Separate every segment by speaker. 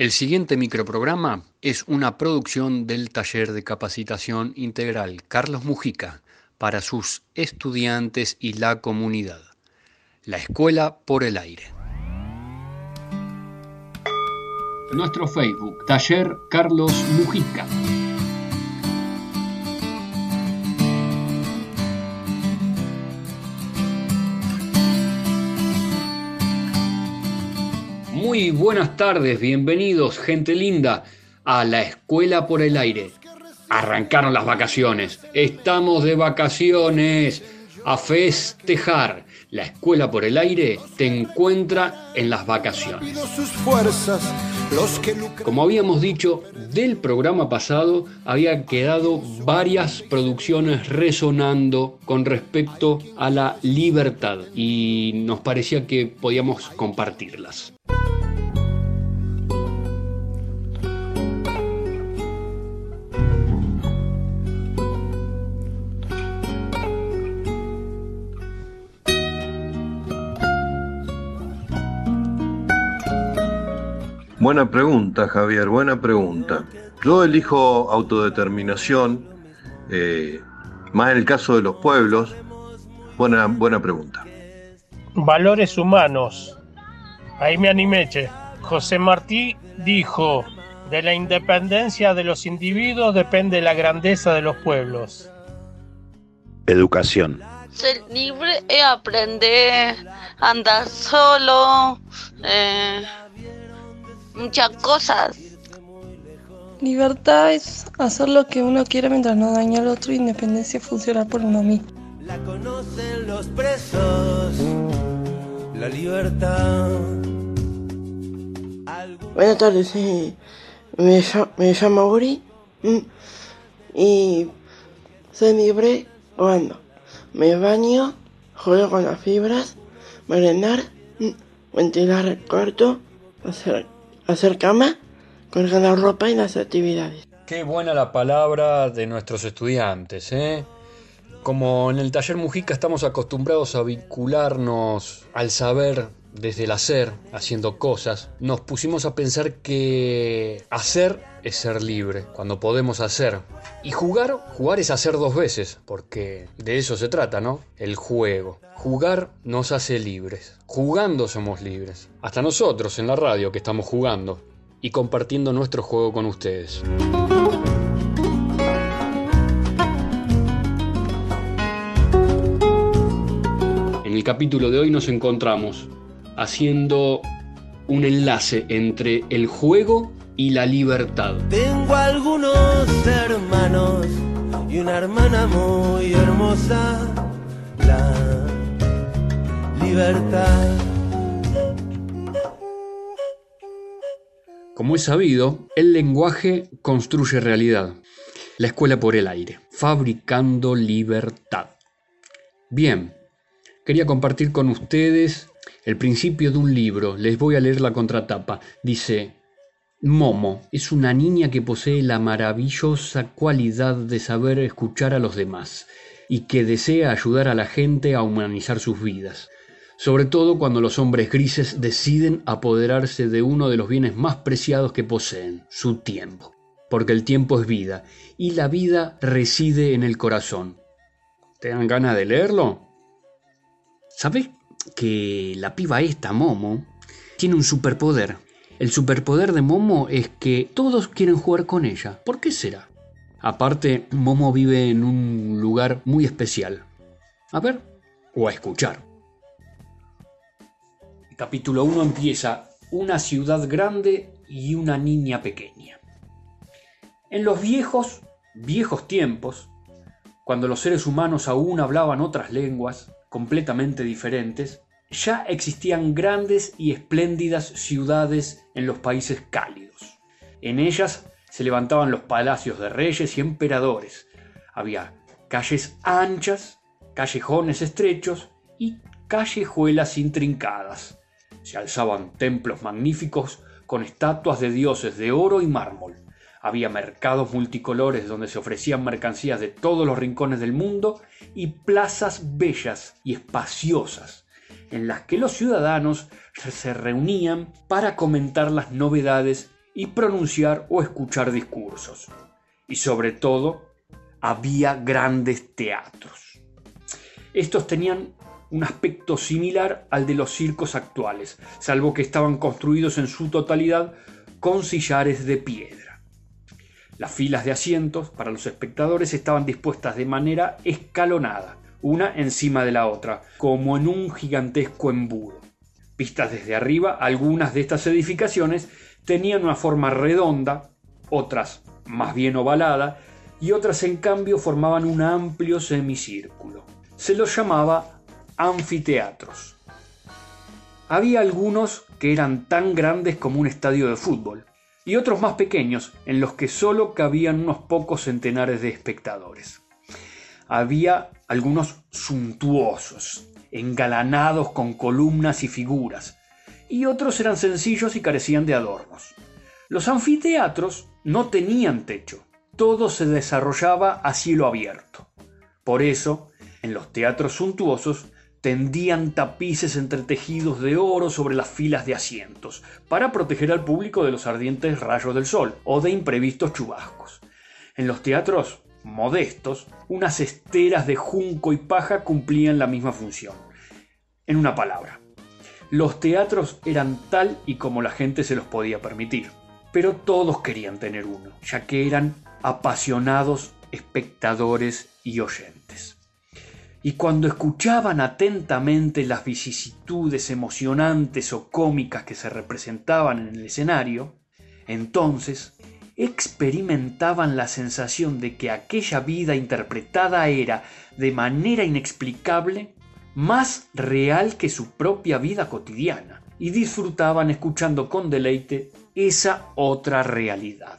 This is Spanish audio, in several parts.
Speaker 1: El siguiente microprograma es una producción del taller de capacitación integral Carlos Mujica para sus estudiantes y la comunidad. La Escuela por el Aire. Nuestro Facebook, Taller Carlos Mujica. Muy buenas tardes, bienvenidos, gente linda, a la Escuela por el Aire. Arrancaron las vacaciones, estamos de vacaciones, a festejar. La Escuela por el Aire te encuentra en las vacaciones. Como habíamos dicho, del programa pasado había quedado varias producciones resonando con respecto a la libertad y nos parecía que podíamos compartirlas.
Speaker 2: Buena pregunta, Javier, buena pregunta. Yo elijo autodeterminación, eh, más en el caso de los pueblos. Buena, buena pregunta.
Speaker 3: Valores humanos. Ahí me animé, che. José Martí dijo, de la independencia de los individuos depende la grandeza de los pueblos.
Speaker 4: Educación.
Speaker 5: Ser libre es aprender a andar solo, eh, muchas cosas.
Speaker 6: Libertad es hacer lo que uno quiere mientras no daña al otro. Independencia es funcionar por uno mismo.
Speaker 7: La conocen los presos, la libertad.
Speaker 8: Buenas tardes, eh, me, me, llamo Uri mm, y soy libre cuando me baño, juego con las fibras, merendar, mm, ventilar el cuarto, hacer hacer cama, colgar la ropa y las actividades.
Speaker 1: Qué buena la palabra de nuestros estudiantes, ¿eh? Como en el taller Mujica estamos acostumbrados a vincularnos al saber desde el hacer, haciendo cosas, nos pusimos a pensar que hacer es ser libre, cuando podemos hacer. Y jugar, jugar es hacer dos veces, porque de eso se trata, ¿no? El juego. Jugar nos hace libres. Jugando somos libres. Hasta nosotros en la radio que estamos jugando y compartiendo nuestro juego con ustedes. En el capítulo de hoy nos encontramos haciendo un enlace entre el juego y la libertad.
Speaker 7: Tengo algunos hermanos y una hermana muy hermosa, la libertad.
Speaker 1: Como es sabido, el lenguaje construye realidad. La escuela por el aire, fabricando libertad. Bien, quería compartir con ustedes el principio de un libro. Les voy a leer la contratapa. Dice, Momo es una niña que posee la maravillosa cualidad de saber escuchar a los demás y que desea ayudar a la gente a humanizar sus vidas, sobre todo cuando los hombres grises deciden apoderarse de uno de los bienes más preciados que poseen, su tiempo, porque el tiempo es vida y la vida reside en el corazón. ¿Te dan ganas de leerlo? ¿Sabes que la piba esta, Momo, tiene un superpoder. El superpoder de Momo es que todos quieren jugar con ella. ¿Por qué será? Aparte, Momo vive en un lugar muy especial. A ver, o a escuchar. capítulo 1 empieza una ciudad grande y una niña pequeña. En los viejos, viejos tiempos, cuando los seres humanos aún hablaban otras lenguas completamente diferentes, ya existían grandes y espléndidas ciudades en los países cálidos. En ellas se levantaban los palacios de reyes y emperadores. Había calles anchas, callejones estrechos y callejuelas intrincadas. Se alzaban templos magníficos con estatuas de dioses de oro y mármol. Había mercados multicolores donde se ofrecían mercancías de todos los rincones del mundo y plazas bellas y espaciosas en las que los ciudadanos se reunían para comentar las novedades y pronunciar o escuchar discursos. Y sobre todo, había grandes teatros. Estos tenían un aspecto similar al de los circos actuales, salvo que estaban construidos en su totalidad con sillares de piedra. Las filas de asientos para los espectadores estaban dispuestas de manera escalonada, una encima de la otra, como en un gigantesco embudo. Vistas desde arriba, algunas de estas edificaciones tenían una forma redonda, otras más bien ovalada, y otras en cambio formaban un amplio semicírculo. Se los llamaba anfiteatros. Había algunos que eran tan grandes como un estadio de fútbol, y otros más pequeños, en los que solo cabían unos pocos centenares de espectadores. Había algunos suntuosos, engalanados con columnas y figuras, y otros eran sencillos y carecían de adornos. Los anfiteatros no tenían techo, todo se desarrollaba a cielo abierto. Por eso, en los teatros suntuosos tendían tapices entretejidos de oro sobre las filas de asientos, para proteger al público de los ardientes rayos del sol o de imprevistos chubascos. En los teatros modestos, unas esteras de junco y paja cumplían la misma función. En una palabra, los teatros eran tal y como la gente se los podía permitir, pero todos querían tener uno, ya que eran apasionados espectadores y oyentes. Y cuando escuchaban atentamente las vicisitudes emocionantes o cómicas que se representaban en el escenario, entonces experimentaban la sensación de que aquella vida interpretada era, de manera inexplicable, más real que su propia vida cotidiana, y disfrutaban escuchando con deleite esa otra realidad.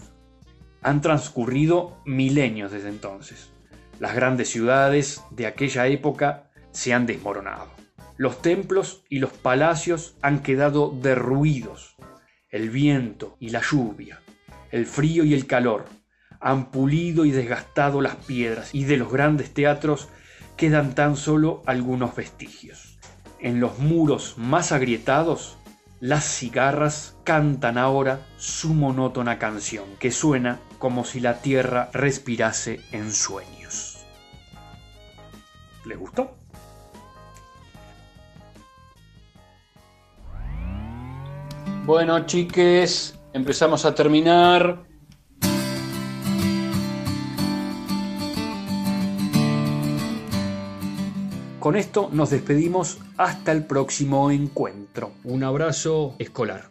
Speaker 1: Han transcurrido milenios desde entonces. Las grandes ciudades de aquella época se han desmoronado. Los templos y los palacios han quedado derruidos. El viento y la lluvia, el frío y el calor han pulido y desgastado las piedras y de los grandes teatros quedan tan solo algunos vestigios. En los muros más agrietados, las cigarras cantan ahora su monótona canción, que suena como si la tierra respirase en sueños. ¿Les gustó? Bueno, chiques, empezamos a terminar. Con esto nos despedimos hasta el próximo encuentro. Un abrazo escolar.